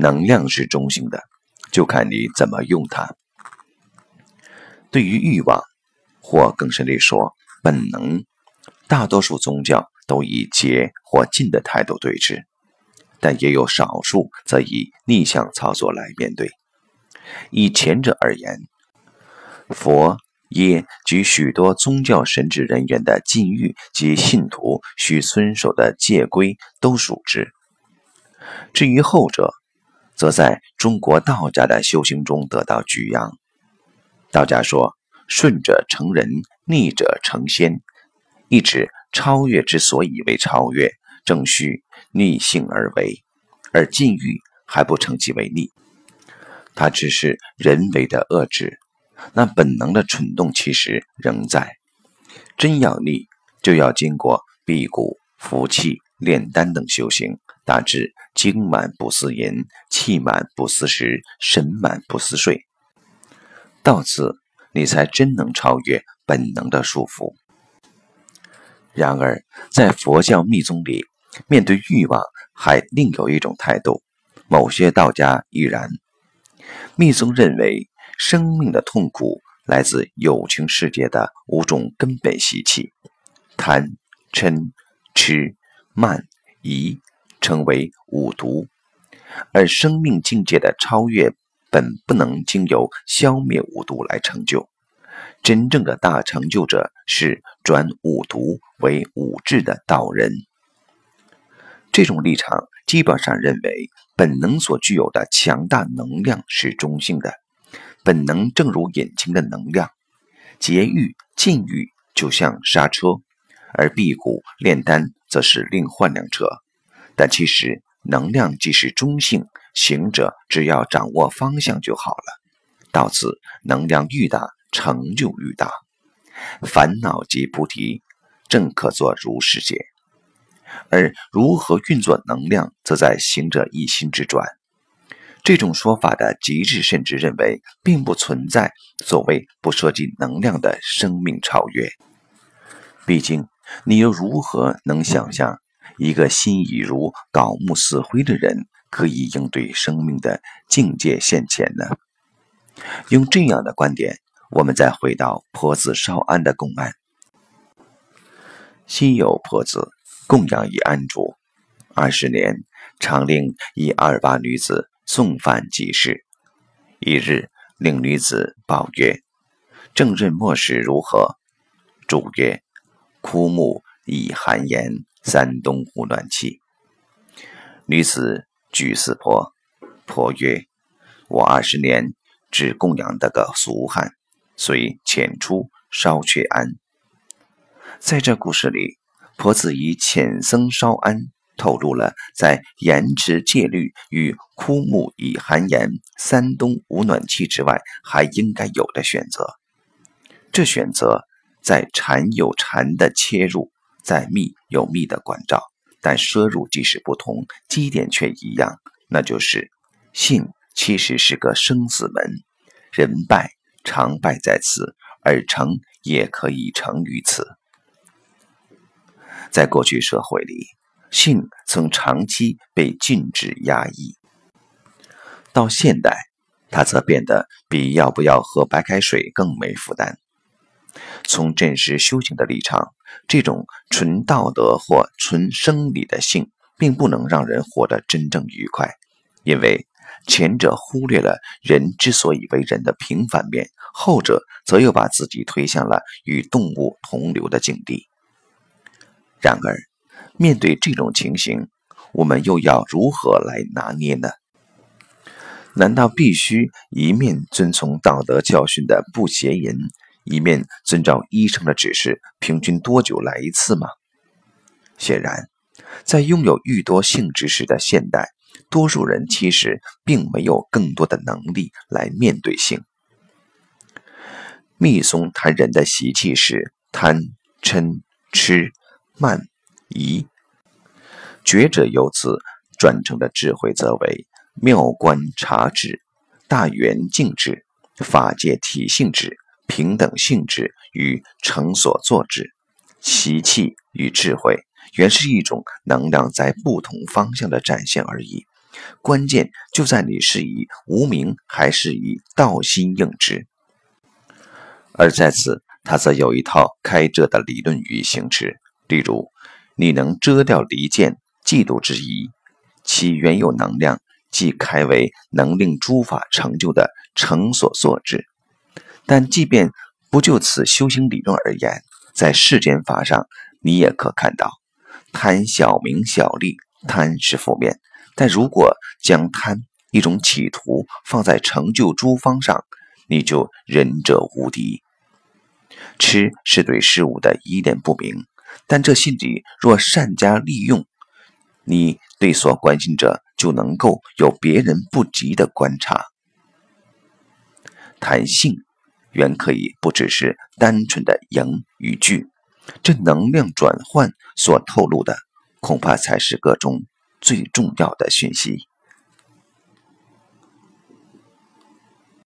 能量是中性的，就看你怎么用它。对于欲望，或更深地说，本能，大多数宗教都以结或禁的态度对峙，但也有少数则以逆向操作来面对。以前者而言，佛。耶及许多宗教神职人员的禁欲及信徒需遵守的戒规都属之。至于后者，则在中国道家的修行中得到举扬。道家说：“顺者成人，逆者成仙。”意指超越之所以为超越，正需逆性而为，而禁欲还不称其为逆，它只是人为的遏制。那本能的蠢动其实仍在，真要逆，就要经过辟谷、服气、炼丹等修行，大致精满不思淫，气满不思食，神满不思睡。到此，你才真能超越本能的束缚。然而，在佛教密宗里，面对欲望还另有一种态度，某些道家亦然。密宗认为。生命的痛苦来自有情世界的五种根本习气：贪、嗔、痴、慢、疑，称为五毒。而生命境界的超越，本不能经由消灭五毒来成就。真正的大成就者是转五毒为五智的道人。这种立场基本上认为，本能所具有的强大能量是中性的。本能正如引擎的能量，节欲禁欲就像刹车，而辟谷炼丹则是另换辆车。但其实能量既是中性，行者只要掌握方向就好了。到此，能量愈大，成就愈大。烦恼及菩提正可作如是解。而如何运作能量，则在行者一心之转。这种说法的极致，甚至认为并不存在所谓不涉及能量的生命超越。毕竟，你又如何能想象一个心已如槁木死灰的人可以应对生命的境界现前呢？用这样的观点，我们再回到婆子少安的公案。心有婆子供养一安主，二十年常令一二八女子。送饭即事。一日，令女子报曰：“正任末时如何？”主曰：“枯木已寒言，三冬无暖气。”女子举四婆，婆曰：“我二十年只供养得个俗汉，遂遣出烧却庵。”在这故事里，婆子以遣僧烧庵。透露了在延迟戒律与枯木已寒言、三冬无暖气之外，还应该有的选择。这选择在禅有禅的切入，在密有密的关照，但摄入即使不同，基点却一样，那就是性其实是个生死门，人败常败在此，而成也可以成于此。在过去社会里。性曾长期被禁止压抑，到现代，它则变得比要不要喝白开水更没负担。从真实修行的立场，这种纯道德或纯生理的性，并不能让人活得真正愉快，因为前者忽略了人之所以为人的平凡面，后者则又把自己推向了与动物同流的境地。然而。面对这种情形，我们又要如何来拿捏呢？难道必须一面遵从道德教训的不邪淫，一面遵照医生的指示，平均多久来一次吗？显然，在拥有愈多性知识的现代，多数人其实并没有更多的能力来面对性。密宗谈人的习气是贪、嗔、痴、慢。疑觉者由此转成的智慧，则为妙观察智、大圆镜智、法界体性智、平等性质与成所作智。习气与智慧原是一种能量在不同方向的展现而已，关键就在你是以无名还是以道心应之。而在此，他则有一套开遮的理论与行之。例如，你能遮掉离间、嫉妒之疑，其原有能量即开为能令诸法成就的成所作之。但即便不就此修行理论而言，在世间法上，你也可看到，贪小名小利，贪是负面。但如果将贪一种企图放在成就诸方上，你就仁者无敌。痴是对事物的依恋不明，但这心理若善加利用，你对所关心者就能够有别人不及的观察。谈性，原可以不只是单纯的赢与拒，这能量转换所透露的，恐怕才是个中最重要的讯息。